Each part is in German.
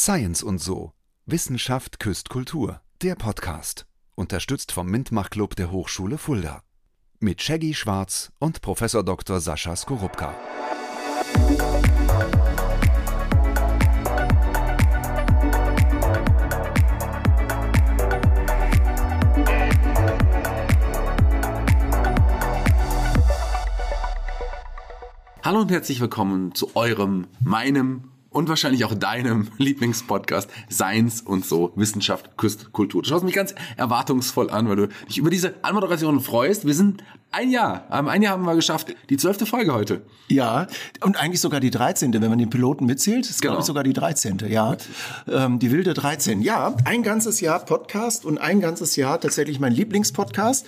Science und so. Wissenschaft küsst Kultur. Der Podcast. Unterstützt vom Mintmach Club der Hochschule Fulda. Mit Shaggy Schwarz und Professor Dr. Sascha Skorupka. Hallo und herzlich willkommen zu eurem, meinem und wahrscheinlich auch deinem Lieblingspodcast Science und so, Wissenschaft, Küst, Kultur. Du schaust mich ganz erwartungsvoll an, weil du dich über diese Anmoderation freust. Wir sind ein Jahr, ein Jahr haben wir geschafft, die zwölfte Folge heute. Ja, und eigentlich sogar die 13., wenn man den Piloten mitzählt, ist Genau. glaube ich sogar die 13., ja. Ähm, die wilde 13. Ja, ein ganzes Jahr Podcast und ein ganzes Jahr tatsächlich mein Lieblingspodcast,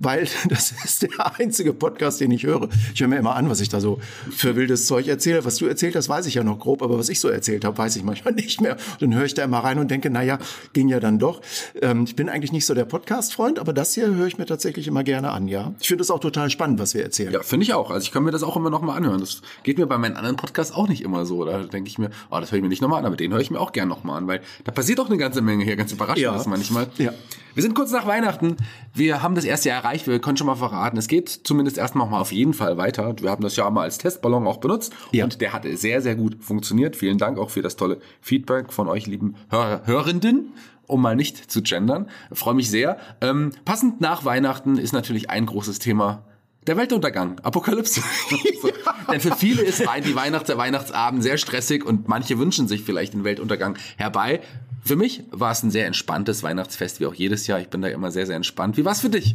weil das ist der einzige Podcast, den ich höre. Ich höre mir immer an, was ich da so für wildes Zeug erzähle. Was du erzählt hast, weiß ich ja noch grob, aber was ich so erzählt habe, weiß ich manchmal nicht mehr. Dann höre ich da immer rein und denke, naja, ging ja dann doch. Ähm, ich bin eigentlich nicht so der Podcast-Freund, aber das hier höre ich mir tatsächlich immer gerne an, ja. Ich finde es auch total spannend, was wir erzählen. Ja, finde ich auch. Also ich kann mir das auch immer noch mal anhören. Das geht mir bei meinen anderen Podcasts auch nicht immer so. Da denke ich mir, oh, das höre ich mir nicht nochmal an, aber den höre ich mir auch gern nochmal an, weil da passiert auch eine ganze Menge hier, ganz überraschend Ja. ist manchmal. Ja. Wir sind kurz nach Weihnachten. Wir haben das erste Jahr erreicht. Wir können schon mal verraten, es geht zumindest erstmal mal auf jeden Fall weiter. Wir haben das ja mal als Testballon auch benutzt Ja. und der hat sehr, sehr gut funktioniert. Vielen Dank auch für das tolle Feedback von euch, lieben Hör Hörenden um mal nicht zu gendern. Freue mich sehr. Ähm, passend nach Weihnachten ist natürlich ein großes Thema der Weltuntergang, Apokalypse. so. Denn für viele ist die Weihnachts der Weihnachtsabend sehr stressig und manche wünschen sich vielleicht den Weltuntergang herbei. Für mich war es ein sehr entspanntes Weihnachtsfest, wie auch jedes Jahr. Ich bin da immer sehr, sehr entspannt. Wie war es für dich?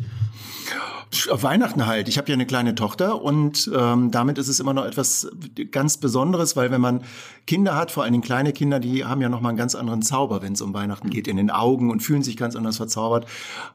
Weihnachten halt. Ich habe ja eine kleine Tochter und ähm, damit ist es immer noch etwas ganz Besonderes, weil wenn man Kinder hat, vor Dingen kleine Kinder, die haben ja noch mal einen ganz anderen Zauber, wenn es um Weihnachten geht, in den Augen und fühlen sich ganz anders verzaubert,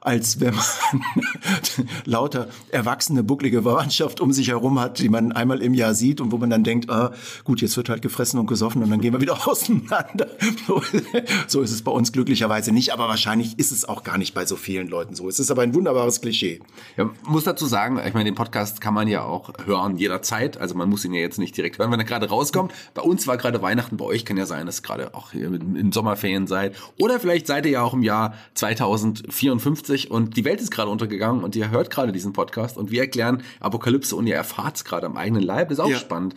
als wenn man lauter erwachsene, bucklige Verwandtschaft um sich herum hat, die man einmal im Jahr sieht und wo man dann denkt, ah, gut, jetzt wird halt gefressen und gesoffen und dann gehen wir wieder auseinander. So, so ist es bei uns glücklicherweise nicht, aber wahrscheinlich ist es auch gar nicht bei so vielen Leuten so. Es ist aber ein wunderbares Klischee. Ja, muss dazu sagen, ich meine, den Podcast kann man ja auch hören jederzeit. Also man muss ihn ja jetzt nicht direkt hören, wenn er gerade rauskommt. Bei uns war gerade Weihnachten, bei euch kann ja sein, dass ihr gerade auch hier in in Sommerferien seid. Oder vielleicht seid ihr ja auch im Jahr 2054 und die Welt ist gerade untergegangen und ihr hört gerade diesen Podcast und wir erklären Apokalypse und ihr erfahrt es gerade am eigenen Leib. Das ist auch Ja. spannend.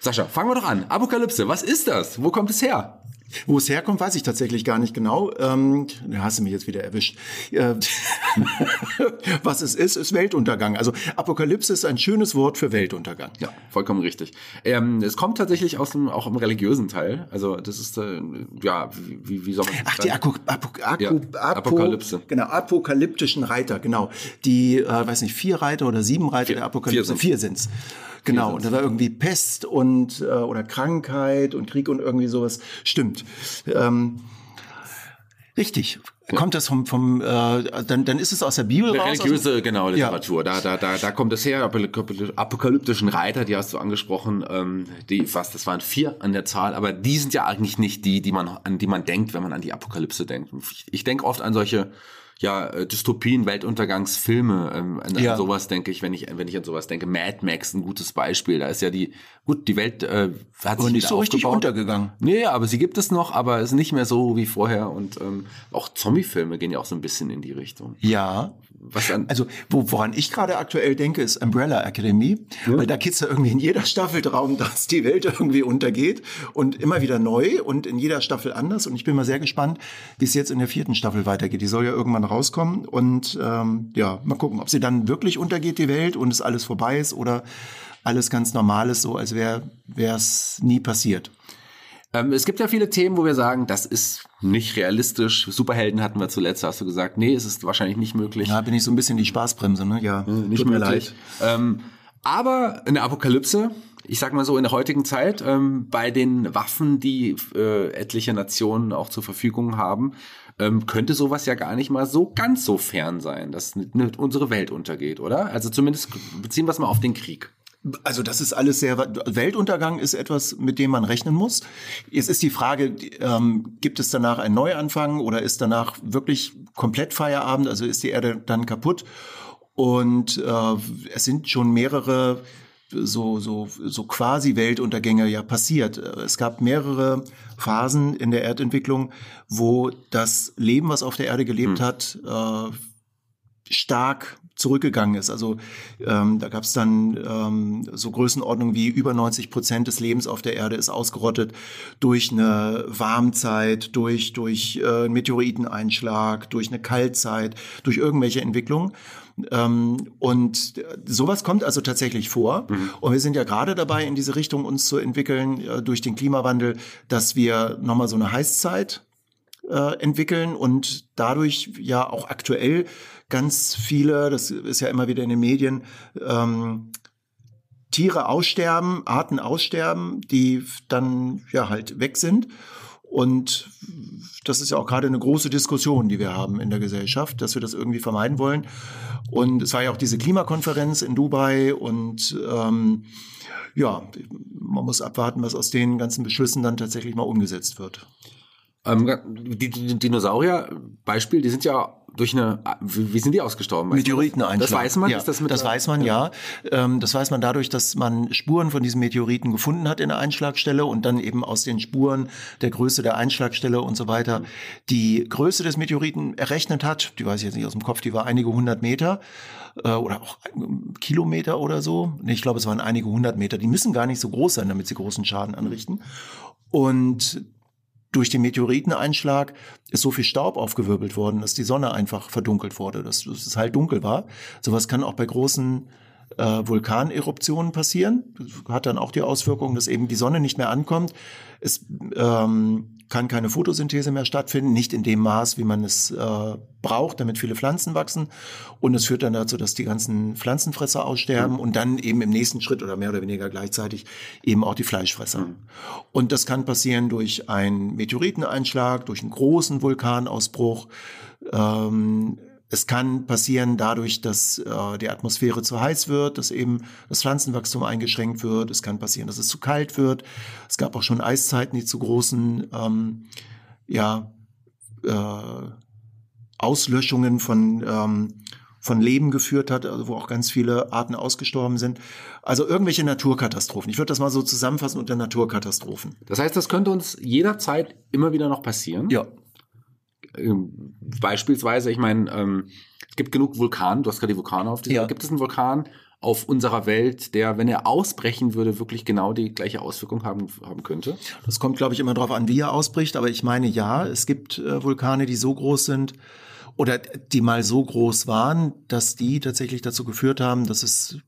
Sascha, fangen wir doch an. Apokalypse, was ist das? Wo kommt es her? Wo es herkommt, weiß ich tatsächlich gar nicht genau. Ähm, da hast du mich jetzt wieder erwischt. Äh, was es ist, ist Weltuntergang. Also Apokalypse ist ein schönes Wort für Weltuntergang. Ja, vollkommen richtig. Ähm, es kommt tatsächlich aus dem, auch im religiösen Teil. Also das ist, äh, ja, wie, wie, soll man das Ach, die sagen? Apo, Apo, Ja, Apo, Apokalypse. Genau, apokalyptischen Reiter, genau. Die, äh, weiß nicht, vier Reiter oder sieben Reiter Vier. der Apokalypse. Vier Vier sind's. Genau, und da war irgendwie Pest und äh, oder Krankheit und Krieg und irgendwie sowas. Stimmt. Ähm, richtig. Kommt das vom, vom äh, dann, dann ist es aus der Bibel raus? aus dem- Religiöse, genau, Literatur. Da, da, da, da kommt es her, Apok- apokalyptischen Reiter, die hast du angesprochen, ähm, die, was, das waren vier an der Zahl, aber die sind ja eigentlich nicht die, die man, an die man denkt, wenn man an die Apokalypse denkt. Ich, ich denke oft an solche, ja, äh, Dystopien, Weltuntergangsfilme, ähm, an, Ja. an sowas denke ich, wenn ich, wenn ich an sowas denke. Mad Max, ein gutes Beispiel. Da ist ja die, gut, die Welt äh, hat sich nicht so richtig untergegangen. Nee, aber sie gibt es noch, aber ist nicht mehr so wie vorher. Und ähm, auch Zombie-Filme gehen ja auch so ein bisschen in die Richtung. Ja. Was an, Also, wo, woran ich gerade aktuell denke, ist Umbrella Academy. Weil da geht's ja irgendwie in jeder Staffel darum, dass die Welt irgendwie untergeht und immer wieder neu und in jeder Staffel anders. Und ich bin mal sehr gespannt, wie es jetzt in der vierten Staffel weitergeht. Die soll ja irgendwann rauskommen. Und ähm, ja, mal gucken, ob sie dann wirklich untergeht, die Welt, und es alles vorbei ist oder alles ganz normal ist, so als wäre es nie passiert. Ähm, es gibt ja viele Themen, wo wir sagen, das ist nicht realistisch. Superhelden hatten wir zuletzt, hast du gesagt, nee, es ist wahrscheinlich nicht möglich. Da bin ich so ein bisschen die Spaßbremse, ne? Ja, nicht tut mir möglich. leid. Ähm, aber in der Apokalypse, ich sag mal so in der heutigen Zeit, ähm, bei den Waffen, die äh, etliche Nationen auch zur Verfügung haben, ähm, könnte sowas ja gar nicht mal so ganz so fern sein, dass unsere Welt untergeht, oder? Also zumindest beziehen wir es mal auf den Krieg. Also das ist alles sehr, Weltuntergang ist etwas, mit dem man rechnen muss. Jetzt ist die Frage, ähm, gibt es danach einen Neuanfang oder ist danach wirklich komplett Feierabend? Also ist die Erde dann kaputt? Und äh, es sind schon mehrere so, so, so quasi Weltuntergänge ja passiert. Es gab mehrere Phasen in der Erdentwicklung, wo das Leben, was auf der Erde gelebt hm. hat, äh, stark zurückgegangen ist. Also ähm, da gab es dann ähm, so Größenordnungen wie über 90 Prozent des Lebens auf der Erde ist ausgerottet durch eine Warmzeit, durch durch äh, Meteoriteneinschlag, durch eine Kaltzeit, durch irgendwelche Entwicklungen. Ähm, und sowas kommt also tatsächlich vor. Mhm. Und wir sind ja gerade dabei, in diese Richtung uns zu entwickeln äh, durch den Klimawandel, dass wir nochmal so eine Heißzeit äh, entwickeln und dadurch ja auch aktuell ganz viele, das ist ja immer wieder in den Medien, ähm, Tiere aussterben, Arten aussterben, die dann ja halt weg sind. Und das ist ja auch gerade eine große Diskussion, die wir haben in der Gesellschaft, dass wir das irgendwie vermeiden wollen. Und es war ja auch diese Klimakonferenz in Dubai und ähm, ja, man muss abwarten, was aus den ganzen Beschlüssen dann tatsächlich mal umgesetzt wird. Ähm, die, die Dinosaurier-Beispiel, die sind ja durch eine, wie sind die ausgestorben? Meteoriteneinschlag. Das weiß man? Ja, ist das mit das weiß man, ja. Ähm, das weiß man dadurch, dass man Spuren von diesen Meteoriten gefunden hat in der Einschlagstelle und dann eben aus den Spuren der Größe der Einschlagstelle und so weiter die Größe des Meteoriten errechnet hat. Die weiß ich jetzt nicht aus dem Kopf, die war einige hundert Meter äh, oder auch Kilometer oder so. Ich glaube, es waren einige hundert Meter. Die müssen gar nicht so groß sein, damit sie großen Schaden anrichten. Und durch den Meteoriteneinschlag ist so viel Staub aufgewirbelt worden, dass die Sonne einfach verdunkelt wurde, dass, dass es halt dunkel war. Sowas kann auch bei großen äh, Vulkaneruptionen passieren. Das hat dann auch die Auswirkung, dass eben die Sonne nicht mehr ankommt. Es ähm, kann keine Photosynthese mehr stattfinden, nicht in dem Maß, wie man es äh, braucht, damit viele Pflanzen wachsen. Und es führt dann dazu, dass die ganzen Pflanzenfresser aussterben mhm. und dann eben im nächsten Schritt oder mehr oder weniger gleichzeitig eben auch die Fleischfresser. Mhm. Und das kann passieren durch einen Meteoriteneinschlag, durch einen großen Vulkanausbruch. Ähm, es kann passieren dadurch, dass äh, die Atmosphäre zu heiß wird, dass eben das Pflanzenwachstum eingeschränkt wird. Es kann passieren, dass es zu kalt wird. Es gab auch schon Eiszeiten, die zu großen ähm, ja, äh, Auslöschungen von, ähm, von Leben geführt hat, also wo auch ganz viele Arten ausgestorben sind. Also irgendwelche Naturkatastrophen. Ich würde das mal so zusammenfassen unter Naturkatastrophen. Das heißt, das könnte uns jederzeit immer wieder noch passieren? Ja. Ähm, beispielsweise, ich meine, ähm, es gibt genug Vulkane, du hast gerade die Vulkane auf dieser. Ja. Gibt es einen Vulkan auf unserer Welt, der, wenn er ausbrechen würde, wirklich genau die gleiche Auswirkung haben, haben könnte? Das kommt, glaube ich, immer darauf an, wie er ausbricht, aber ich meine ja, es gibt äh, Vulkane, die so groß sind, oder die mal so groß waren, dass die tatsächlich dazu geführt haben, dass es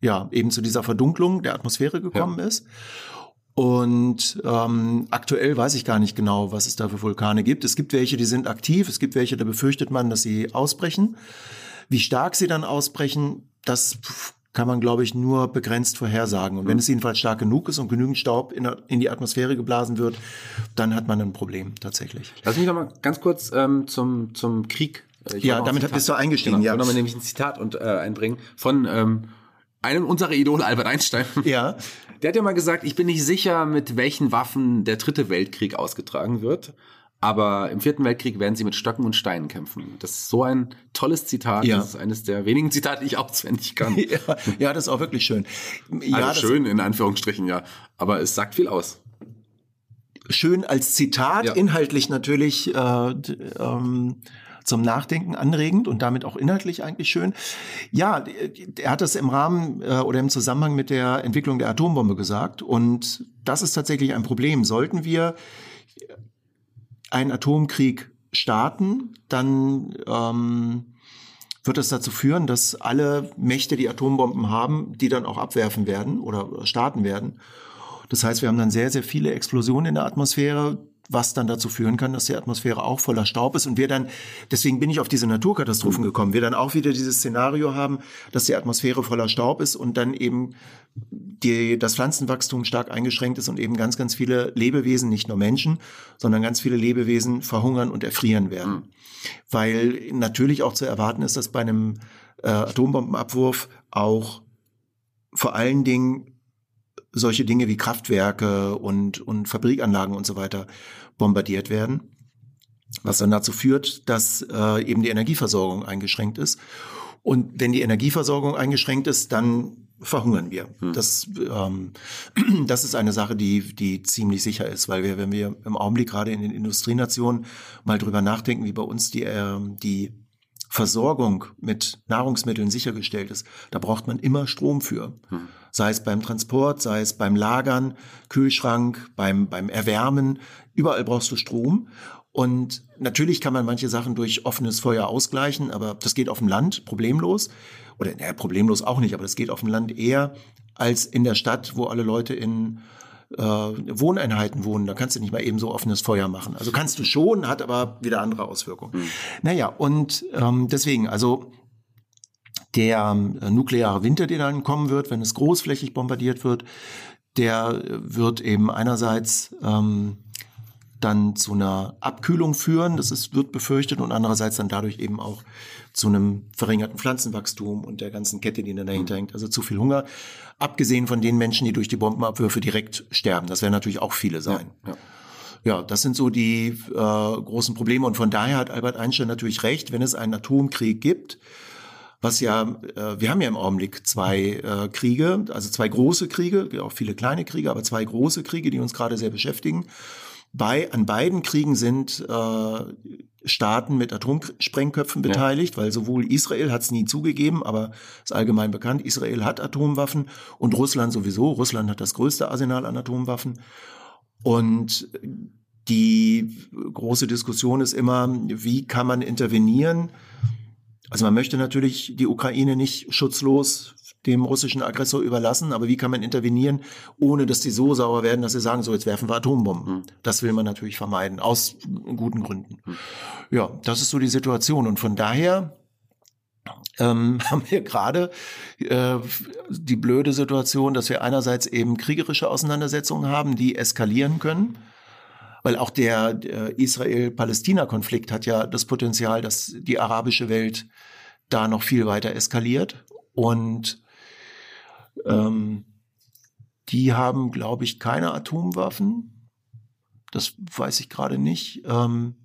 ja eben zu dieser Verdunklung der Atmosphäre gekommen ja. ist. Und ähm, aktuell weiß ich gar nicht genau, was es da für Vulkane gibt. Es gibt welche, die sind aktiv, es gibt welche, da befürchtet man, dass sie ausbrechen. Wie stark sie dann ausbrechen, das kann man, glaube ich, nur begrenzt vorhersagen. Und wenn es jedenfalls stark genug ist und genügend Staub in, in die Atmosphäre geblasen wird, dann hat man ein Problem tatsächlich. Lass mich noch mal ganz kurz ähm, zum, zum Krieg. Äh, ich ja, damit bist du eingestiegen. Genau, ja. Ich will noch mal nämlich ein Zitat und, äh, einbringen von ähm, einem unserer Idole, Albert Einstein. Ja. Der hat ja mal gesagt, ich bin nicht sicher, mit welchen Waffen der dritte Weltkrieg ausgetragen wird. Aber im vierten Weltkrieg werden sie mit Stöcken und Steinen kämpfen. Das ist so ein tolles Zitat. Ja. Das ist eines der wenigen Zitate, die ich auswendig kann. ja, ja, das ist auch wirklich schön. Ja, also schön in Anführungsstrichen, ja. Aber es sagt viel aus. Schön als Zitat, ja. inhaltlich natürlich äh, ähm, zum Nachdenken anregend und damit auch inhaltlich eigentlich schön. Ja, er hat das im Rahmen äh, oder im Zusammenhang mit der Entwicklung der Atombombe gesagt. Und das ist tatsächlich ein Problem. Sollten wir einen Atomkrieg starten, dann ähm, wird das dazu führen, dass alle Mächte, die Atombomben haben, die dann auch abwerfen werden oder starten werden. Das heißt, wir haben dann sehr, sehr viele Explosionen in der Atmosphäre, was dann dazu führen kann, dass die Atmosphäre auch voller Staub ist und wir dann, deswegen bin ich auf diese Naturkatastrophen gekommen, wir dann auch wieder dieses Szenario haben, dass die Atmosphäre voller Staub ist und dann eben die, das Pflanzenwachstum stark eingeschränkt ist und eben ganz, ganz viele Lebewesen, nicht nur Menschen, sondern ganz viele Lebewesen verhungern und erfrieren werden. Mhm. Weil natürlich auch zu erwarten ist, dass bei einem äh, Atombombenabwurf auch vor allen Dingen solche Dinge wie Kraftwerke und, und Fabrikanlagen und so weiter bombardiert werden, was dann dazu führt, dass äh, eben die Energieversorgung eingeschränkt ist. Und wenn die Energieversorgung eingeschränkt ist, dann verhungern wir. Hm. Das, ähm, das ist eine Sache, die, die ziemlich sicher ist, weil wir, wenn wir im Augenblick gerade in den Industrienationen mal drüber nachdenken, wie bei uns die, äh, die Versorgung mit Nahrungsmitteln sichergestellt ist, da braucht man immer Strom für. Hm. Sei es beim Transport, sei es beim Lagern, Kühlschrank, beim, beim Erwärmen. Überall brauchst du Strom. Und natürlich kann man manche Sachen durch offenes Feuer ausgleichen, aber das geht auf dem Land problemlos. Oder naja, problemlos auch nicht, aber das geht auf dem Land eher als in der Stadt, wo alle Leute in äh, Wohneinheiten wohnen. Da kannst du nicht mal eben so offenes Feuer machen. Also kannst du schon, hat aber wieder andere Auswirkungen. Mhm. Naja, und ähm, deswegen, also der äh, nukleare Winter, der dann kommen wird, wenn es großflächig bombardiert wird, der wird eben einerseits ähm, dann zu einer Abkühlung führen, das ist, wird befürchtet, und andererseits dann dadurch eben auch zu einem verringerten Pflanzenwachstum und der ganzen Kette, die dahinter hängt. Also zu viel Hunger. Abgesehen von den Menschen, die durch die Bombenabwürfe direkt sterben. Das werden natürlich auch viele sein. Ja, ja. ja das sind so die äh, großen Probleme. Und von daher hat Albert Einstein natürlich recht, wenn es einen Atomkrieg gibt, was ja, äh, wir haben ja im Augenblick zwei äh, Kriege, also zwei große Kriege, auch viele kleine Kriege, aber zwei große Kriege, die uns gerade sehr beschäftigen. Bei, an beiden Kriegen sind äh, Staaten mit Atomsprengköpfen beteiligt, ja. weil sowohl Israel hat es nie zugegeben, aber ist allgemein bekannt, Israel hat Atomwaffen und Russland sowieso. Russland hat das größte Arsenal an Atomwaffen. Und die große Diskussion ist immer, wie kann man intervenieren? Also man möchte natürlich die Ukraine nicht schutzlos dem russischen Aggressor überlassen. Aber wie kann man intervenieren, ohne dass die so sauer werden, dass sie sagen, so jetzt werfen wir Atombomben. Mhm. Das will man natürlich vermeiden, aus guten Gründen. Mhm. Ja, das ist so die Situation. Und von daher ähm, haben wir gerade äh, die blöde Situation, dass wir einerseits eben kriegerische Auseinandersetzungen haben, die eskalieren können. Weil auch der, der Israel-Palästina-Konflikt hat ja das Potenzial, dass die arabische Welt da noch viel weiter eskaliert. Und ähm, die haben, glaube ich, keine Atomwaffen. Das weiß ich gerade nicht. Ähm,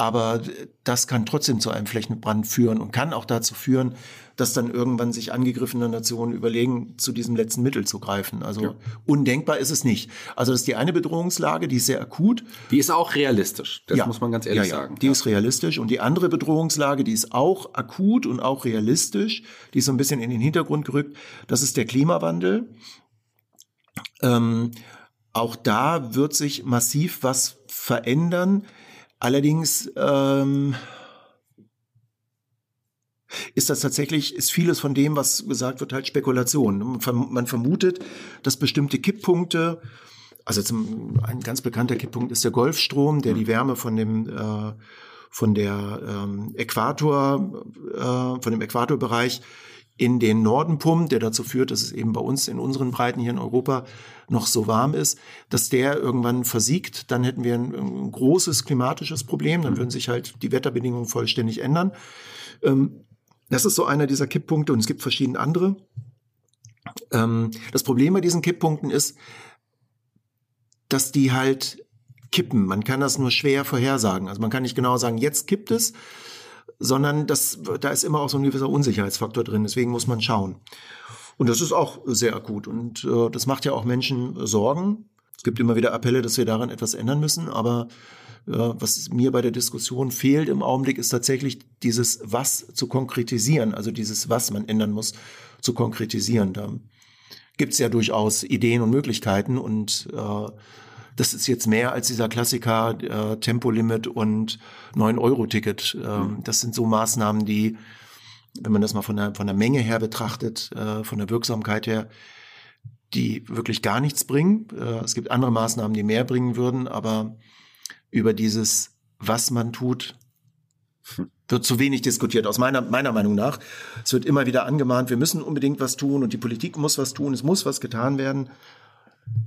aber das kann trotzdem zu einem Flächenbrand führen und kann auch dazu führen, dass dann irgendwann sich angegriffene Nationen überlegen, zu diesem letzten Mittel zu greifen. Also ja. undenkbar ist es nicht. Also das ist die eine Bedrohungslage, die ist sehr akut. Die ist auch realistisch, das ja. muss man ganz ehrlich ja, sagen. Die ist realistisch. Und die andere Bedrohungslage, die ist auch akut und auch realistisch, die ist so ein bisschen in den Hintergrund gerückt, das ist der Klimawandel. Ähm, auch da wird sich massiv was verändern. Allerdings ähm, ist das tatsächlich, ist vieles von dem, was gesagt wird, halt Spekulation. Man vermutet, dass bestimmte Kipppunkte, also zum, ein ganz bekannter Kipppunkt ist der Golfstrom, der die Wärme von dem äh, von der ähm, Äquator, äh, von dem Äquatorbereich in den Norden pumpt, der dazu führt, dass es eben bei uns in unseren Breiten hier in Europa noch so warm ist, dass der irgendwann versiegt, dann hätten wir ein, ein großes klimatisches Problem, dann würden sich halt die Wetterbedingungen vollständig ändern. Ähm, das ist so einer dieser Kipppunkte und es gibt verschiedene andere. Ähm, das Problem bei diesen Kipppunkten ist, dass die halt kippen. Man kann das nur schwer vorhersagen. Also man kann nicht genau sagen, jetzt kippt es, sondern das, da ist immer auch so ein gewisser Unsicherheitsfaktor drin. Deswegen muss man schauen. Und das ist auch sehr akut. Und äh, das macht ja auch Menschen Sorgen. Es gibt immer wieder Appelle, dass wir daran etwas ändern müssen. Aber äh, was mir bei der Diskussion fehlt im Augenblick, ist tatsächlich dieses Was zu konkretisieren. Also dieses Was man ändern muss, zu konkretisieren. Da gibt es ja durchaus Ideen und Möglichkeiten. Und äh, das ist jetzt mehr als dieser Klassiker äh, Tempolimit und 9-Euro-Ticket. Ähm, mhm. Das sind so Maßnahmen, die, wenn man das mal von der, von der Menge her betrachtet, äh, von der Wirksamkeit her, die wirklich gar nichts bringen. Äh, es gibt andere Maßnahmen, die mehr bringen würden, aber über dieses, was man tut, wird zu wenig diskutiert, aus meiner, meiner Meinung nach. Es wird immer wieder angemahnt, wir müssen unbedingt was tun und die Politik muss was tun, es muss was getan werden.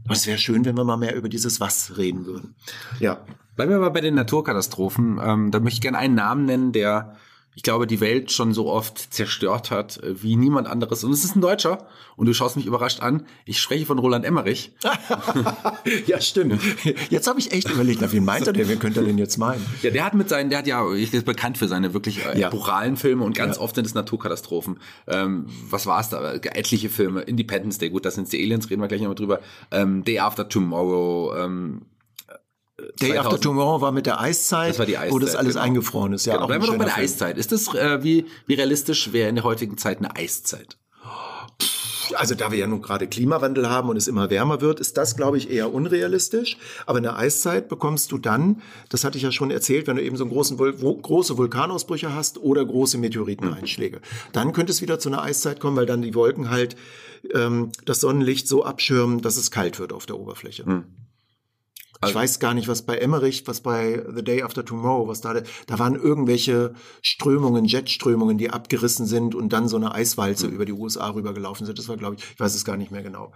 Aber es wäre schön, wenn wir mal mehr über dieses Was reden würden. Ja. Bleiben wir mal bei den Naturkatastrophen. Ähm, da möchte ich gerne einen Namen nennen, der ich glaube, die Welt schon so oft zerstört hat äh, wie niemand anderes. Und es ist ein Deutscher. Und du schaust mich überrascht an. Ich spreche von Roland Emmerich. ja, stimmt. Jetzt habe ich echt überlegt, na, wen meint er denn? Wen könnte er denn jetzt meinen? Ja, der hat mit seinen, der hat ja, ich ist bekannt für seine wirklich äh, Ja. Filme und ganz Ja. oft sind es Naturkatastrophen. Ähm, was war es da? Etliche Filme. Independence Day, gut, das sind die Aliens, reden wir gleich nochmal drüber. Ähm, Day After Tomorrow, ähm, Day 2000. After Tomorrow war mit der Eiszeit, Das war die wo das Eiszeit, alles genau. eingefroren ist. Ja, genau, auch bleiben wir doch bei der Film. Eiszeit. Ist das, äh, wie, wie realistisch wäre in der heutigen Zeit eine Eiszeit? Also da wir ja nun gerade Klimawandel haben und es immer wärmer wird, ist das, glaube ich, eher unrealistisch. Aber eine Eiszeit bekommst du dann, das hatte ich ja schon erzählt, wenn du eben so einen großen, große Vulkanausbrüche hast oder große Meteoriteneinschläge. Dann könnte es wieder zu einer Eiszeit kommen, weil dann die Wolken halt ähm, das Sonnenlicht so abschirmen, dass es kalt wird auf der Oberfläche. Ich Also- weiß gar nicht, was bei Emmerich, was bei The Day After Tomorrow, was da, da waren irgendwelche Strömungen, Jetströmungen, die abgerissen sind und dann so eine Eiswalze Hm. über die USA rübergelaufen sind. Das war, glaube ich, ich weiß es gar nicht mehr genau.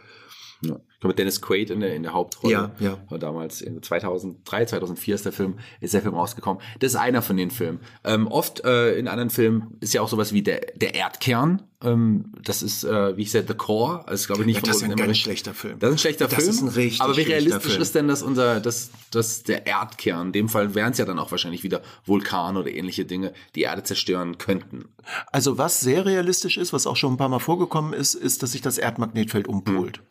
Ja. Ich glaube, Dennis Quaid in der, in der Hauptrolle. Ja, ja. War damals in 2003, 2004 ist der Film, ist der Film rausgekommen. Das ist einer von den Filmen. Ähm, oft äh, in anderen Filmen ist ja auch sowas wie der, der Erdkern. Ähm, das ist, äh, wie ich sagte, The Core. Also, glaube ich nicht Ja, das ist ein ganz schlechter Film. Das ist ein schlechter Das Film. ist ein richtig Aber wie realistisch Film. ist denn das unser, das, das der Erdkern? In dem Fall wären es ja dann auch wahrscheinlich wieder Vulkane oder ähnliche Dinge, die Erde zerstören könnten. Also was sehr realistisch ist, was auch schon ein paar Mal vorgekommen ist, ist, dass sich das Erdmagnetfeld umpolt.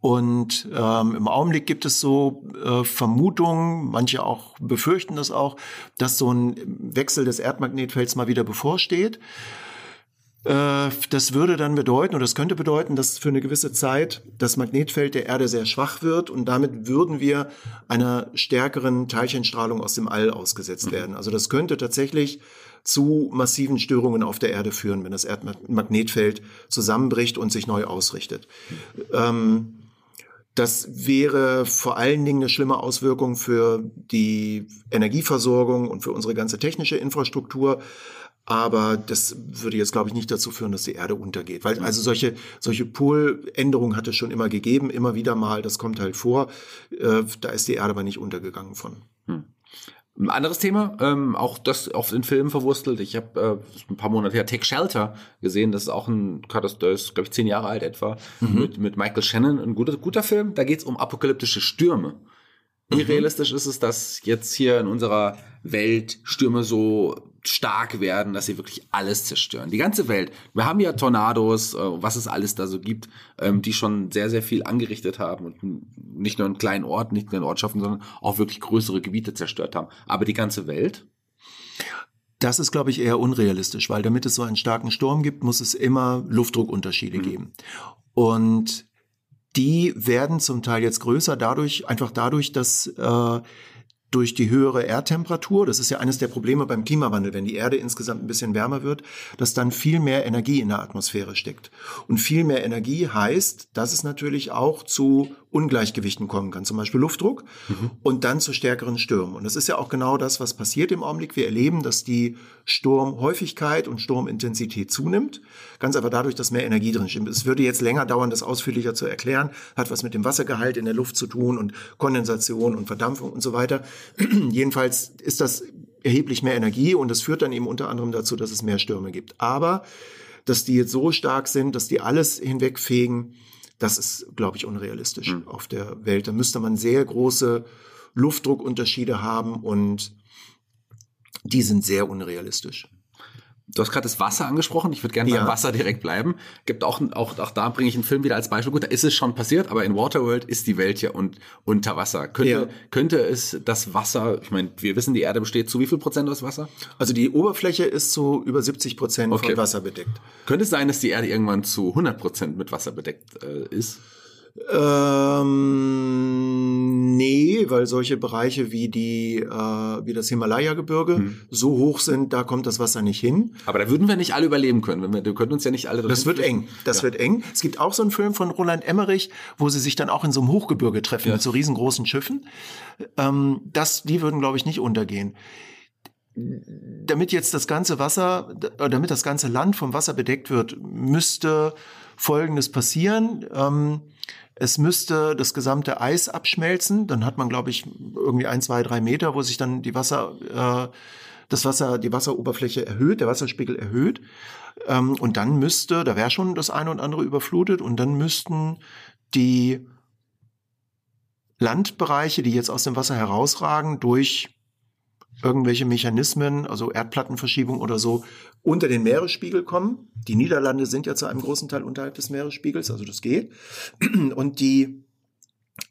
Und ähm, im Augenblick gibt es so äh, Vermutungen, manche auch befürchten das auch, dass so ein Wechsel des Erdmagnetfelds mal wieder bevorsteht. Äh, Das würde dann bedeuten, oder das könnte bedeuten, dass für eine gewisse Zeit das Magnetfeld der Erde sehr schwach wird und damit würden wir einer stärkeren Teilchenstrahlung aus dem All ausgesetzt werden. Also das könnte tatsächlich zu massiven Störungen auf der Erde führen, wenn das Erdmagnetfeld zusammenbricht und sich neu ausrichtet. Ähm, das wäre vor allen Dingen eine schlimme Auswirkung für die Energieversorgung und für unsere ganze technische Infrastruktur. Aber das würde jetzt, glaube ich, nicht dazu führen, dass die Erde untergeht. Weil also solche, solche Poländerungen hat es schon immer gegeben, immer wieder mal, das kommt halt vor. Äh, da ist die Erde aber nicht untergegangen von. Ein anderes Thema, ähm, auch das oft in Filmen verwurstelt. Ich habe äh, ein paar Monate her Take Shelter gesehen. Das ist auch ein, das ist, glaube ich, zehn Jahre alt etwa, mit, mit Michael Shannon. Ein guter, guter Film. Da geht's um apokalyptische Stürme. Wie realistisch ist es, dass jetzt hier in unserer Welt Stürme so stark werden, dass sie wirklich alles zerstören? Die ganze Welt. Wir haben ja Tornados, äh, was es alles da so gibt, ähm, die schon sehr, sehr viel angerichtet haben und nicht nur einen kleinen Ort, nicht nur in Ortschaften, sondern auch wirklich größere Gebiete zerstört haben. Aber die ganze Welt? Das ist, glaube ich, eher unrealistisch, weil damit es so einen starken Sturm gibt, muss es immer Luftdruckunterschiede geben. Und die werden zum Teil jetzt größer dadurch, einfach dadurch, dass äh, durch die höhere Erdtemperatur, das ist ja eines der Probleme beim Klimawandel, wenn die Erde insgesamt ein bisschen wärmer wird, dass dann viel mehr Energie in der Atmosphäre steckt. Und viel mehr Energie heißt, dass es natürlich auch zu Ungleichgewichten kommen kann, zum Beispiel Luftdruck und dann zu stärkeren Stürmen. Und das ist ja auch genau das, was passiert im Augenblick. Wir erleben, dass die Sturmhäufigkeit und Sturmintensität zunimmt, ganz einfach dadurch, dass mehr Energie drin stimmt. Es würde jetzt länger dauern, das ausführlicher zu erklären, hat was mit dem Wassergehalt in der Luft zu tun und Kondensation und Verdampfung und so weiter. Jedenfalls ist das erheblich mehr Energie und das führt dann eben unter anderem dazu, dass es mehr Stürme gibt. Aber dass die jetzt so stark sind, dass die alles hinwegfegen, das ist, glaube ich, unrealistisch auf der Welt. Da müsste man sehr große Luftdruckunterschiede haben und die sind sehr unrealistisch. Du hast gerade das Wasser angesprochen. Ich würde gerne Ja. beim Wasser direkt bleiben. Gibt auch, auch, auch da bringe ich einen Film wieder als Beispiel. Gut, da ist es schon passiert, aber in Waterworld ist die Welt ja und, unter Wasser. Könnte, Ja. könnte es das Wasser, ich meine, wir wissen, die Erde besteht zu wie viel Prozent aus Wasser? Also die Oberfläche ist zu über 70 Prozent Okay. von Wasser bedeckt. Könnte es sein, dass die Erde irgendwann zu 100 Prozent mit Wasser bedeckt äh, ist? Ähm, nee, weil solche Bereiche wie die, äh, wie das Himalaya-Gebirge Hm. so hoch sind, da kommt das Wasser nicht hin. Aber da würden wir nicht alle überleben können. Wir, wir können uns ja nicht alle Das wird eng. Das wird eng. Es gibt auch so einen Film von Roland Emmerich, wo sie sich dann auch in so einem Hochgebirge treffen mit so riesengroßen Schiffen. Ähm, das, die würden, glaube ich, nicht untergehen. Damit jetzt das ganze Wasser, damit das ganze Land vom Wasser bedeckt wird, müsste Folgendes passieren. Ähm, es müsste das gesamte Eis abschmelzen. Dann hat man, glaube ich, irgendwie ein, zwei, drei Meter, wo sich dann die Wasser äh, das Wasser, die Wasseroberfläche erhöht, der Wasserspiegel erhöht. Ähm, und dann müsste, da wäre schon das eine und andere überflutet und dann müssten die Landbereiche, die jetzt aus dem Wasser herausragen, durch irgendwelche Mechanismen, also Erdplattenverschiebung oder so, unter den Meeresspiegel kommen. Die Niederlande sind ja zu einem großen Teil unterhalb des Meeresspiegels, also das geht. Und die,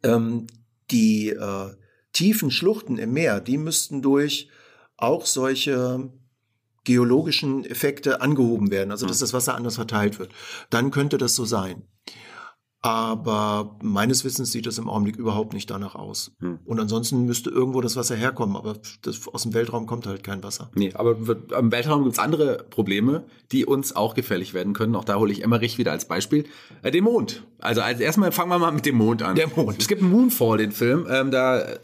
ähm, die äh, tiefen Schluchten im Meer, die müssten durch auch solche geologischen Effekte angehoben werden, also dass das Wasser anders verteilt wird. Dann könnte das so sein. Aber meines Wissens sieht das im Augenblick überhaupt nicht danach aus. Hm. Und ansonsten müsste irgendwo das Wasser herkommen, aber das, aus dem Weltraum kommt halt kein Wasser. Nee, aber im Weltraum gibt es andere Probleme, die uns auch gefährlich werden können. Auch da hole ich Emmerich wieder als Beispiel. Äh, den Mond. Also als erstmal fangen wir mal mit dem Mond an. Der Mond. Es gibt einen Moonfall, den Film. Ähm, da äh,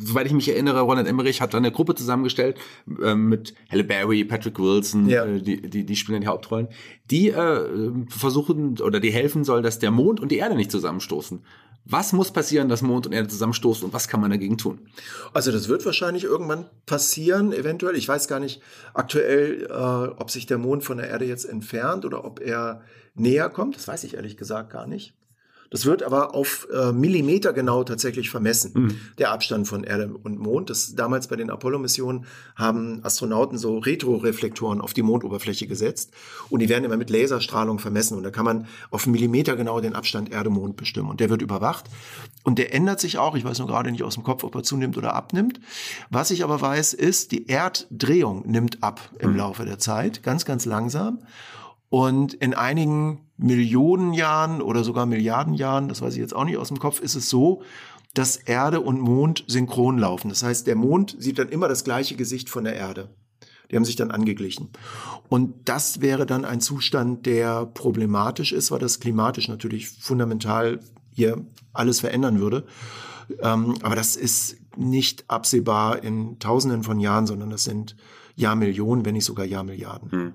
soweit ich mich erinnere, Roland Emmerich hat da eine Gruppe zusammengestellt äh, mit Halle Berry, Patrick Wilson, ja. äh, die, die, die spielen die Hauptrollen, die äh, versuchen oder die helfen soll, dass der Mond und die Erde nicht zusammenstoßen. Was muss passieren, dass Mond und Erde zusammenstoßen und was kann man dagegen tun? Also das wird wahrscheinlich irgendwann passieren, eventuell. Ich weiß gar nicht aktuell, äh, ob sich der Mond von der Erde jetzt entfernt oder ob er näher kommt. Das weiß ich ehrlich gesagt gar nicht. Das wird aber auf äh, Millimeter genau tatsächlich vermessen, mhm. der Abstand von Erde und Mond. Das damals bei den Apollo-Missionen haben Astronauten so Retroreflektoren auf die Mondoberfläche gesetzt und die werden immer mit Laserstrahlung vermessen und da kann man auf Millimeter genau den Abstand Erde-Mond bestimmen und der wird überwacht und der ändert sich auch. Ich weiß nur gerade nicht aus dem Kopf, ob er zunimmt oder abnimmt. Was ich aber weiß, ist, die Erddrehung nimmt ab im mhm. Laufe der Zeit, ganz, ganz langsam. Und in einigen Millionen Jahren oder sogar Milliarden Jahren, das weiß ich jetzt auch nicht aus dem Kopf, ist es so, dass Erde und Mond synchron laufen. Das heißt, der Mond sieht dann immer das gleiche Gesicht von der Erde. Die haben sich dann angeglichen. Und das wäre dann ein Zustand, der problematisch ist, weil das klimatisch natürlich fundamental hier alles verändern würde. Ähm, aber das ist nicht absehbar in Tausenden von Jahren, sondern das sind Jahrmillionen, wenn nicht sogar Jahrmilliarden. Hm.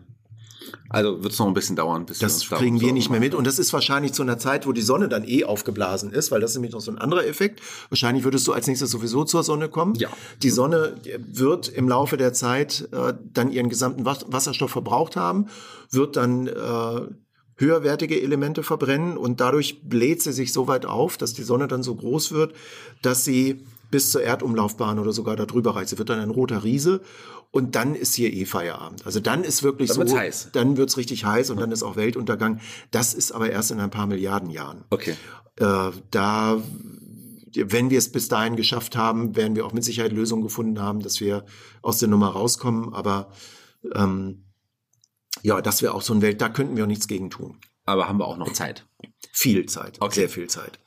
Also wird es noch ein bisschen dauern. Bis das wir kriegen wir nicht mehr mit. Und das ist wahrscheinlich zu einer Zeit, wo die Sonne dann eh aufgeblasen ist, weil das ist nämlich noch so ein anderer Effekt. Wahrscheinlich würdest du als nächstes sowieso zur Sonne kommen. Ja. Die Sonne wird im Laufe der Zeit äh, dann ihren gesamten Wasserstoff verbraucht haben, wird dann äh, höherwertige Elemente verbrennen und dadurch bläht sie sich so weit auf, dass die Sonne dann so groß wird, dass sie bis zur Erdumlaufbahn oder sogar darüber reicht. Sie wird dann ein roter Riese und dann ist hier eh Feierabend. Also dann ist wirklich dann so, wird's heiß. dann wird's richtig heiß und dann ist auch Weltuntergang. Das ist aber erst in ein paar Milliarden Jahren. Okay. Äh, da wenn wir es bis dahin geschafft haben, werden wir auch mit Sicherheit Lösungen gefunden haben, dass wir aus der Nummer rauskommen. Aber ähm, ja, das wäre auch so ein Welt, da könnten wir auch nichts gegen tun. Aber haben wir auch noch Zeit? Viel Zeit, okay. sehr viel Zeit.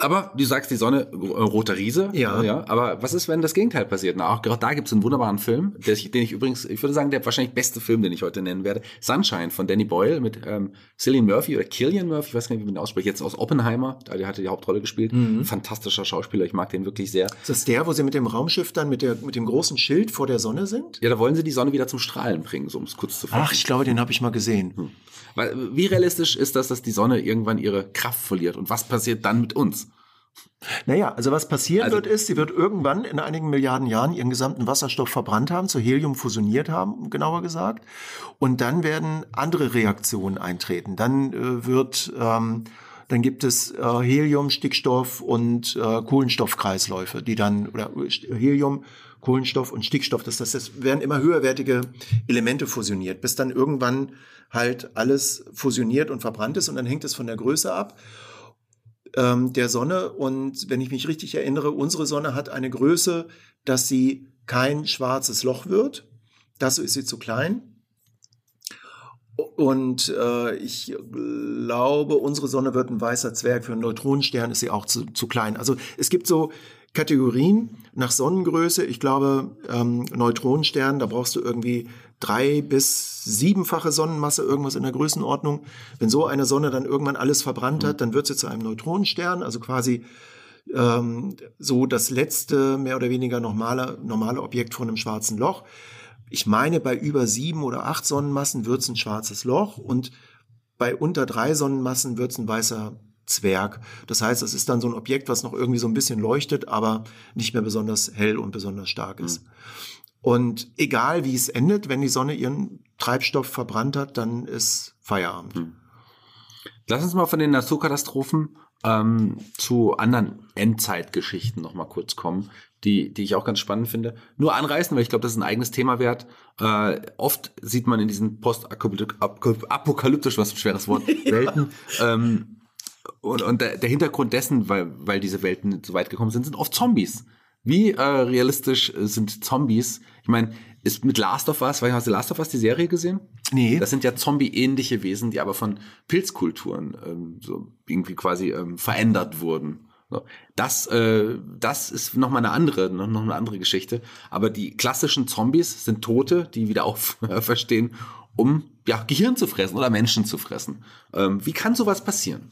Aber du sagst die Sonne, äh, roter Riese. Ja. ja. Aber was ist, wenn das Gegenteil passiert? Na, auch gerade da gibt es einen wunderbaren Film, den ich, den ich übrigens, ich würde sagen, der wahrscheinlich beste Film, den ich heute nennen werde. Sunshine von Danny Boyle mit ähm, Cillian Murphy oder Killian Murphy, ich weiß gar nicht, wie man den ausspricht, jetzt aus Oppenheimer, der hatte die Hauptrolle gespielt. Mhm. Fantastischer Schauspieler, ich mag den wirklich sehr. Ist das der, wo sie mit dem Raumschiff dann mit, der, mit dem großen Schild vor der Sonne sind? Ja, da wollen sie die Sonne wieder zum Strahlen bringen, so um es kurz zu fassen. Ach, ich glaube, den habe ich mal gesehen. Hm. Wie realistisch ist das, dass die Sonne irgendwann ihre Kraft verliert? Und was passiert dann mit uns? Naja, also was passieren also, wird, ist, sie wird irgendwann in einigen Milliarden Jahren ihren gesamten Wasserstoff verbrannt haben, zu Helium fusioniert haben, genauer gesagt. Und dann werden andere Reaktionen eintreten. Dann äh, wird, ähm, dann gibt es äh, Helium, Stickstoff und äh, Kohlenstoffkreisläufe, die dann, oder Helium, Kohlenstoff und Stickstoff, das, das, das werden immer höherwertige Elemente fusioniert, bis dann irgendwann halt alles fusioniert und verbrannt ist und dann hängt es von der Größe ab ähm, der Sonne. Und wenn ich mich richtig erinnere, unsere Sonne hat eine Größe, dass sie kein schwarzes Loch wird. Dazu ist sie zu klein. Und äh, ich glaube, unsere Sonne wird ein weißer Zwerg. Für einen Neutronenstern ist sie auch zu, zu klein. Also es gibt so Kategorien nach Sonnengröße. Ich glaube, ähm, Neutronenstern, da brauchst du irgendwie drei bis siebenfache Sonnenmasse, irgendwas in der Größenordnung. Wenn so eine Sonne dann irgendwann alles verbrannt hat, mhm. dann wird sie zu einem Neutronenstern, also quasi ähm, so das letzte, mehr oder weniger normale, normale Objekt von einem schwarzen Loch. Ich meine, bei über sieben oder acht Sonnenmassen wird es ein schwarzes Loch und bei unter drei Sonnenmassen wird es ein weißer Zwerg. Das heißt, es ist dann so ein Objekt, was noch irgendwie so ein bisschen leuchtet, aber nicht mehr besonders hell und besonders stark ist. Mhm. Und egal wie es endet, wenn die Sonne ihren Treibstoff verbrannt hat, dann ist Feierabend. Hm. Lass uns mal von den Naturkatastrophen ähm, zu anderen Endzeitgeschichten noch mal kurz kommen, die, die ich auch ganz spannend finde. Nur anreißen, weil ich glaube, das ist ein eigenes Thema wert. Äh, oft sieht man in diesen post-apokalyptisch, was ein schweres Wort, Welten, ähm, und, und der, der Hintergrund dessen, weil, weil diese Welten so weit gekommen sind, sind oft Zombies. Wie äh, realistisch sind Zombies? Ich meine, ist mit Last of Us, hast du Last of Us die Serie gesehen? Nee. Das sind ja Zombie-ähnliche Wesen, die aber von Pilzkulturen ähm, so irgendwie quasi ähm, verändert wurden. So. Das, äh, das ist noch mal eine andere, noch, noch eine andere Geschichte. Aber die klassischen Zombies sind Tote, die wieder auferstehen, um ja Gehirn zu fressen oder Menschen zu fressen. Ähm, wie kann sowas passieren?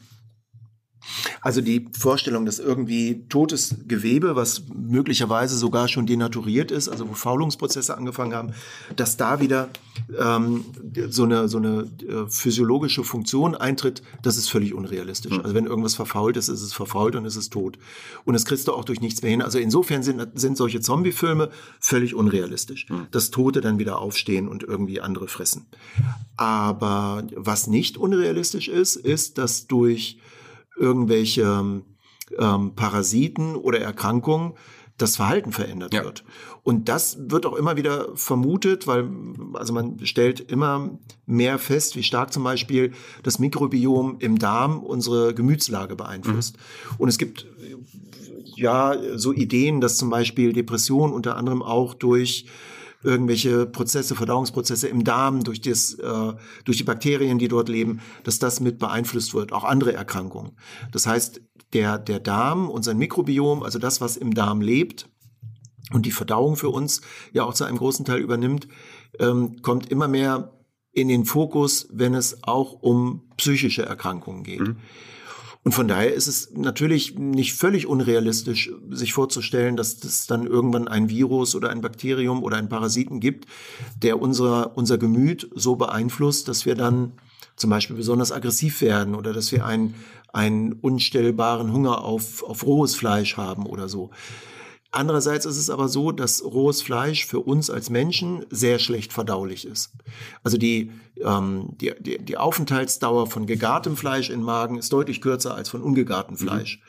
Also die Vorstellung, dass irgendwie totes Gewebe, was möglicherweise sogar schon denaturiert ist, also wo Faulungsprozesse angefangen haben, dass da wieder ähm, so eine, so eine äh, physiologische Funktion eintritt, das ist völlig unrealistisch. Mhm. Also wenn irgendwas verfault ist, ist es verfault und ist es tot. Und das kriegst du auch durch nichts mehr hin. Also insofern sind, sind solche Zombie-Filme völlig unrealistisch. Mhm. Dass Tote dann wieder aufstehen und irgendwie andere fressen. Aber was nicht unrealistisch ist, ist, dass durch irgendwelche ähm, Parasiten oder Erkrankungen das Verhalten verändert ja. wird. Und das wird auch immer wieder vermutet, weil also man stellt immer mehr fest, wie stark zum Beispiel das Mikrobiom im Darm unsere Gemütslage beeinflusst. Mhm. Und es gibt ja so Ideen, dass zum Beispiel Depressionen unter anderem auch durch irgendwelche Prozesse, Verdauungsprozesse im Darm, durch, das, äh, durch die Bakterien, die dort leben, dass das mit beeinflusst wird, auch andere Erkrankungen. Das heißt, der, der Darm und sein Mikrobiom, also das, was im Darm lebt und die Verdauung für uns ja auch zu einem großen Teil übernimmt, ähm, kommt immer mehr in den Fokus, wenn es auch um psychische Erkrankungen geht. Mhm. Und von daher ist es natürlich nicht völlig unrealistisch, sich vorzustellen, dass es dann irgendwann ein Virus oder ein Bakterium oder einen Parasiten gibt, der unser, unser Gemüt so beeinflusst, dass wir dann zum Beispiel besonders aggressiv werden oder dass wir einen, einen unstellbaren Hunger auf, auf rohes Fleisch haben oder so. Andererseits ist es aber so, dass rohes Fleisch für uns als Menschen sehr schlecht verdaulich ist. Also die, ähm, die, die, die Aufenthaltsdauer von gegartem Fleisch im Magen ist deutlich kürzer als von ungegartem mhm. Fleisch. Mhm.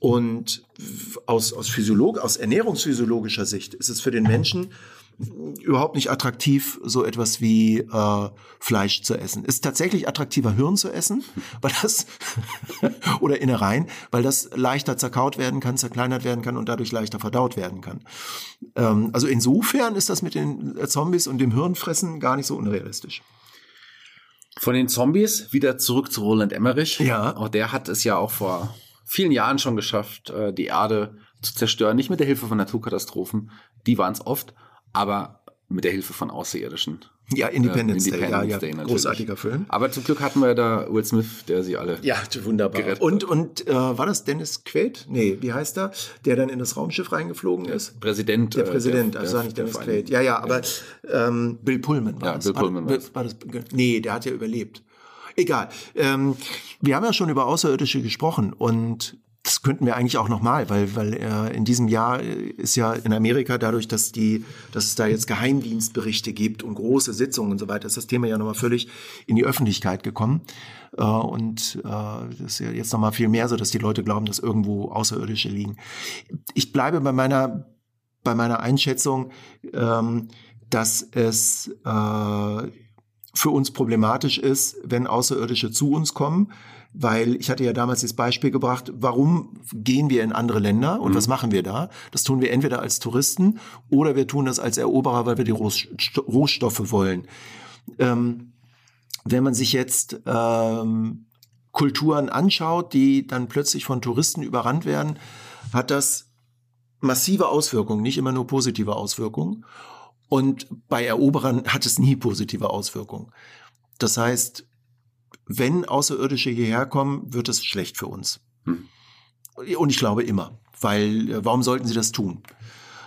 Und aus, aus, Physiolog aus ernährungsphysiologischer Sicht ist es für den Menschen überhaupt nicht attraktiv, so etwas wie äh, Fleisch zu essen. Ist tatsächlich attraktiver, Hirn zu essen, weil das oder Innereien, weil das leichter zerkaut werden kann, zerkleinert werden kann und dadurch leichter verdaut werden kann. Ähm, also insofern ist das mit den Zombies und dem Hirnfressen gar nicht so unrealistisch. Von den Zombies wieder zurück zu Roland Emmerich. Ja. Auch der hat es ja auch vor vielen Jahren schon geschafft, äh, die Erde zu zerstören, nicht mit der Hilfe von Naturkatastrophen, die waren es oft, aber mit der Hilfe von Außerirdischen. Ja, Independence, äh, Independence Day, ja, Day, ja. großartiger Film. Aber zum Glück hatten wir da Will Smith, der sie alle Ja, wunderbar. Gerettet und und äh, war das Dennis Quaid? Nee, wie heißt er? Der dann in das Raumschiff reingeflogen ist? Präsident. Der äh, Präsident, der, also der, nicht Dennis Quaid. Ja, ja, aber ähm, Bill Pullman war ja, das. Bill Pullman war, war das. Nee, der hat ja überlebt. Egal. Ähm, wir haben ja schon über Außerirdische gesprochen und das könnten wir eigentlich auch nochmal, weil, weil äh, in diesem Jahr ist ja in Amerika dadurch, dass die, dass es da jetzt Geheimdienstberichte gibt und große Sitzungen und so weiter, ist das Thema ja nochmal völlig in die Öffentlichkeit gekommen. Äh, und äh, das ist ja jetzt nochmal viel mehr so, dass die Leute glauben, dass irgendwo Außerirdische liegen. Ich bleibe bei meiner, bei meiner Einschätzung, ähm, dass es äh, für uns problematisch ist, wenn Außerirdische zu uns kommen weil ich hatte ja damals das Beispiel gebracht, warum gehen wir in andere Länder und mhm. was machen wir da? Das tun wir entweder als Touristen oder wir tun das als Eroberer, weil wir die Rohstoffe wollen. Ähm, wenn man sich jetzt ähm, Kulturen anschaut, die dann plötzlich von Touristen überrannt werden, hat das massive Auswirkungen, nicht immer nur positive Auswirkungen. Und bei Eroberern hat es nie positive Auswirkungen. Das heißt, wenn Außerirdische hierher kommen, wird es schlecht für uns. Hm. Und ich glaube immer, weil äh, warum sollten sie das tun?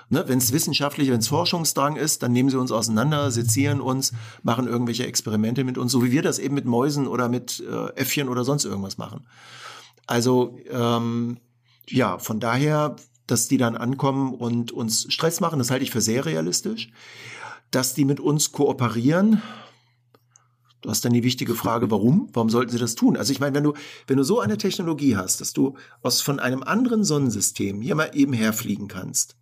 Ne, wenn es wissenschaftlich, wenn es Forschungsdrang ist, dann nehmen sie uns auseinander, sezieren uns, machen irgendwelche Experimente mit uns, so wie wir das eben mit Mäusen oder mit äh, Äffchen oder sonst irgendwas machen. Also ähm, ja, von daher dass die dann ankommen und uns Stress machen. Das halte ich für sehr realistisch. Dass die mit uns kooperieren, Du hast dann die wichtige Frage, warum? Warum sollten sie das tun? Also ich meine, wenn du, wenn du so eine Technologie hast, dass du aus von einem anderen Sonnensystem hier mal eben herfliegen kannst.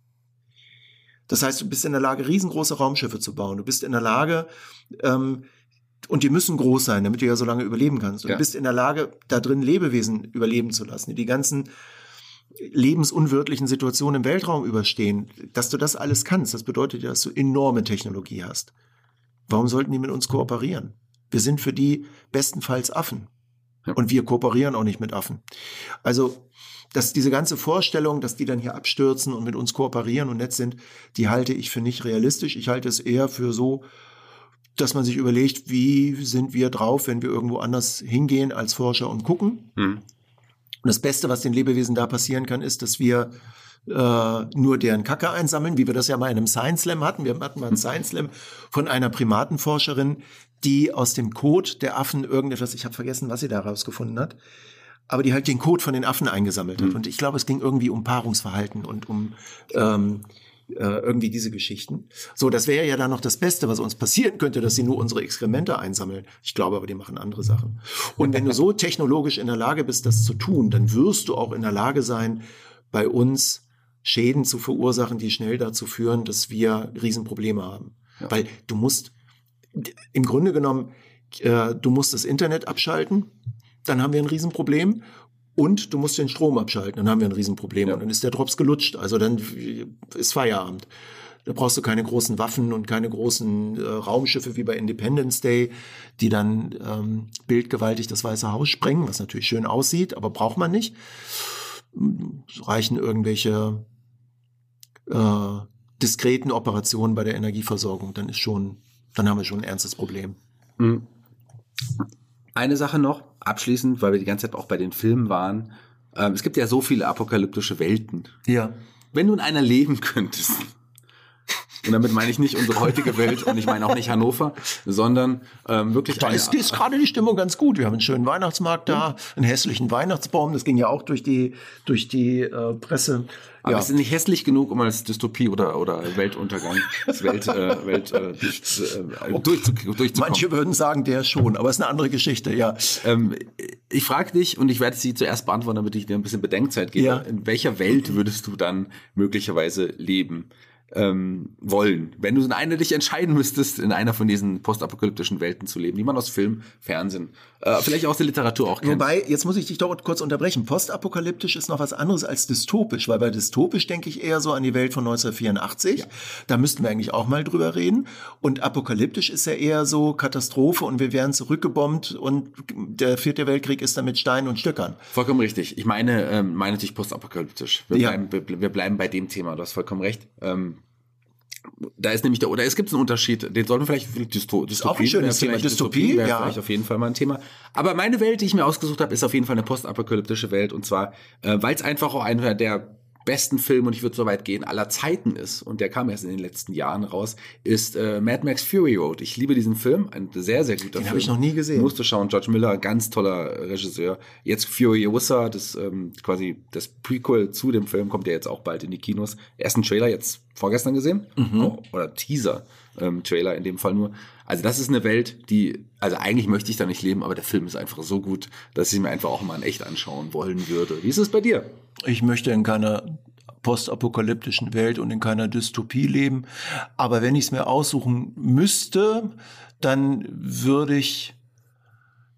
Das heißt, du bist in der Lage, riesengroße Raumschiffe zu bauen. Du bist in der Lage, ähm, und die müssen groß sein, damit du ja so lange überleben kannst. Und ja. du bist in der Lage, da drin Lebewesen überleben zu lassen, die die ganzen lebensunwirtlichen Situationen im Weltraum überstehen. Dass du das alles kannst, das bedeutet ja, dass du enorme Technologie hast. Warum sollten die mit uns kooperieren? Wir sind für die bestenfalls Affen. Und wir kooperieren auch nicht mit Affen. Also, dass diese ganze Vorstellung, dass die dann hier abstürzen und mit uns kooperieren und nett sind, die halte ich für nicht realistisch. Ich halte es eher für so, dass man sich überlegt, wie sind wir drauf, wenn wir irgendwo anders hingehen als Forscher und gucken. Mhm. Und das Beste, was den Lebewesen da passieren kann, ist, dass wir äh, nur deren Kacke einsammeln, wie wir das ja mal in einem Science Slam hatten. Wir hatten mal einen Science Slam von einer Primatenforscherin, die aus dem Code der Affen irgendetwas, ich habe vergessen, was sie da rausgefunden hat, aber die halt den Code von den Affen eingesammelt hat. Mhm. Und ich glaube, es ging irgendwie um Paarungsverhalten und um ähm, äh, irgendwie diese Geschichten. So, das wäre ja dann noch das Beste, was uns passieren könnte, dass sie nur unsere Exkremente einsammeln. Ich glaube aber, die machen andere Sachen. Und wenn du so technologisch in der Lage bist, das zu tun, dann wirst du auch in der Lage sein, bei uns Schäden zu verursachen, die schnell dazu führen, dass wir Riesenprobleme haben. Ja. Weil du musst im Grunde genommen, äh, du musst das Internet abschalten, dann haben wir ein Riesenproblem. Und du musst den Strom abschalten, dann haben wir ein Riesenproblem. Ja. Und dann ist der Drops gelutscht. Also dann ist Feierabend. Da brauchst du keine großen Waffen und keine großen äh, Raumschiffe wie bei Independence Day, die dann ähm, bildgewaltig das Weiße Haus sprengen, was natürlich schön aussieht, aber braucht man nicht. Reichen irgendwelche äh, diskreten Operationen bei der Energieversorgung, dann ist schon dann haben wir schon ein ernstes Problem. Mhm. Eine Sache noch, abschließend, weil wir die ganze Zeit auch bei den Filmen waren. Ähm, es gibt ja so viele apokalyptische Welten. Ja. Wenn du in einer leben könntest, und damit meine ich nicht unsere heutige Welt und ich meine auch nicht Hannover, sondern ähm, wirklich. Da ist, ist gerade die Stimmung ganz gut. Wir haben einen schönen Weihnachtsmarkt da, einen hässlichen Weihnachtsbaum. Das ging ja auch durch die durch die äh, Presse. Aber ja. es ist nicht hässlich genug, um als Dystopie oder, oder Weltuntergang, Welt, äh, Welt äh, äh, durchzu, durchzukommen. Manche würden sagen, der schon, aber es ist eine andere Geschichte, ja. Ähm, ich frage dich, und ich werde sie zuerst beantworten, damit ich dir ein bisschen Bedenkzeit gebe. Ja. In welcher Welt würdest du dann möglicherweise leben? Ähm, wollen. Wenn du in einer dich entscheiden müsstest, in einer von diesen postapokalyptischen Welten zu leben, die man aus Film, Fernsehen, äh, vielleicht auch aus der Literatur auch kennt. Wobei, jetzt muss ich dich doch kurz unterbrechen. Postapokalyptisch ist noch was anderes als dystopisch, weil bei dystopisch denke ich eher so an die Welt von 1984. Ja. Da müssten wir eigentlich auch mal drüber reden. Und apokalyptisch ist ja eher so Katastrophe und wir werden zurückgebombt und der vierte Weltkrieg ist dann mit Steinen und Stöckern. Vollkommen richtig. Ich meine, ähm, meine natürlich postapokalyptisch. Wir, ja. bleiben, wir, wir bleiben bei dem Thema. Du hast vollkommen recht. Ähm, da ist nämlich der, oder es gibt einen Unterschied, den sollten wir vielleicht, Dysto, Dystopie, ist auch ein schönes Thema. Dystopie, Dystopie ja. vielleicht auf jeden Fall mal ein Thema. Aber meine Welt, die ich mir ausgesucht habe, ist auf jeden Fall eine postapokalyptische Welt und zwar, äh, weil es einfach auch einer der besten Film, und ich würde so weit gehen, aller Zeiten ist, und der kam erst in den letzten Jahren raus, ist äh, Mad Max Fury Road. Ich liebe diesen Film, ein sehr, sehr guter den Film. Den habe ich noch nie gesehen. Musste schauen, George Miller, ganz toller Regisseur. Jetzt Furiosa, das ähm, quasi das Prequel zu dem Film, kommt ja jetzt auch bald in die Kinos. Ersten Trailer jetzt vorgestern gesehen, mhm. oh, oder Teaser. Ähm, Trailer in dem Fall nur. Also das ist eine Welt, die, also eigentlich möchte ich da nicht leben, aber der Film ist einfach so gut, dass ich mir einfach auch mal in echt anschauen wollen würde. Wie ist es bei dir? Ich möchte in keiner postapokalyptischen Welt und in keiner Dystopie leben. Aber wenn ich es mir aussuchen müsste, dann würde ich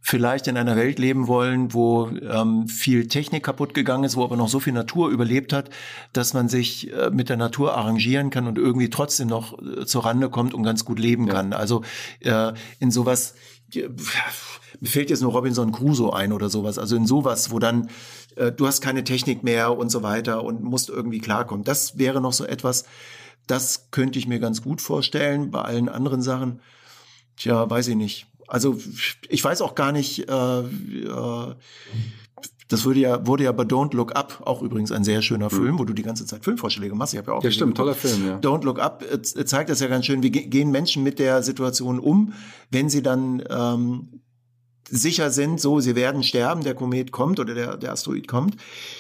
vielleicht in einer Welt leben wollen, wo ähm, viel Technik kaputt gegangen ist, wo aber noch so viel Natur überlebt hat, dass man sich äh, mit der Natur arrangieren kann und irgendwie trotzdem noch äh, zur Rande kommt und ganz gut leben ja. kann. Also äh, in sowas, äh, mir fällt jetzt nur Robinson Crusoe ein oder sowas, also in sowas, wo dann äh, du hast keine Technik mehr und so weiter und musst irgendwie klarkommen. Das wäre noch so etwas, das könnte ich mir ganz gut vorstellen. Bei allen anderen Sachen, tja, weiß ich nicht also ich weiß auch gar nicht, äh, äh, das wurde ja, wurde ja bei Don't Look Up, auch übrigens ein sehr schöner mhm. Film, wo du die ganze Zeit Filmvorschläge machst. Ich habe ja auch. Ja, stimmt, toller Film, ja. Don't Look Up äh, zeigt das ja ganz schön. Wie gehen Menschen mit der Situation um, wenn sie dann ähm, sicher sind, so, sie werden sterben, der Komet kommt oder der, der Asteroid kommt.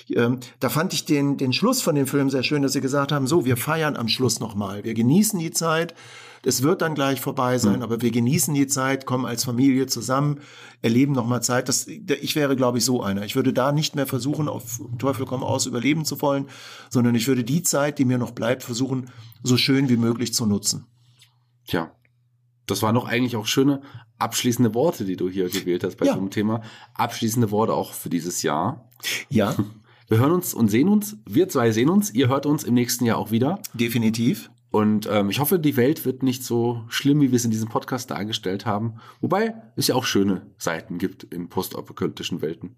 Ähm, da fand ich den, den Schluss von dem Film sehr schön, dass sie gesagt haben, so, wir feiern am Schluss nochmal. Wir genießen die Zeit. Es wird dann gleich vorbei sein, mhm. aber wir genießen die Zeit, kommen als Familie zusammen, erleben nochmal Zeit. Das, ich wäre, glaube ich, so einer. Ich würde da nicht mehr versuchen, auf Teufel komm aus überleben zu wollen, sondern ich würde die Zeit, die mir noch bleibt, versuchen, so schön wie möglich zu nutzen. Tja, das waren doch eigentlich auch schöne abschließende Worte, die du hier gewählt hast bei ja. einem Thema. Abschließende Worte auch für dieses Jahr. Ja. Wir hören uns und sehen uns. Wir zwei sehen uns. Ihr hört uns im nächsten Jahr auch wieder. Definitiv. Und ähm, ich hoffe, die Welt wird nicht so schlimm, wie wir es in diesem Podcast dargestellt haben. Wobei es ja auch schöne Seiten gibt in postapokalyptischen Welten.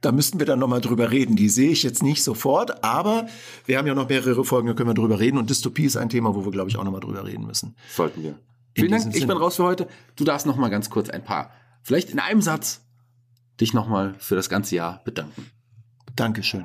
Da müssten wir dann nochmal drüber reden. Die sehe ich jetzt nicht sofort, aber wir haben ja noch mehrere Folgen, da können wir drüber reden. Und Dystopie ist ein Thema, wo wir, glaube ich, auch nochmal drüber reden müssen. Sollten wir. Vielen Dank, ich bin raus für heute. Du darfst noch mal ganz kurz ein paar, vielleicht in einem Satz, dich noch mal für das ganze Jahr bedanken. Dankeschön.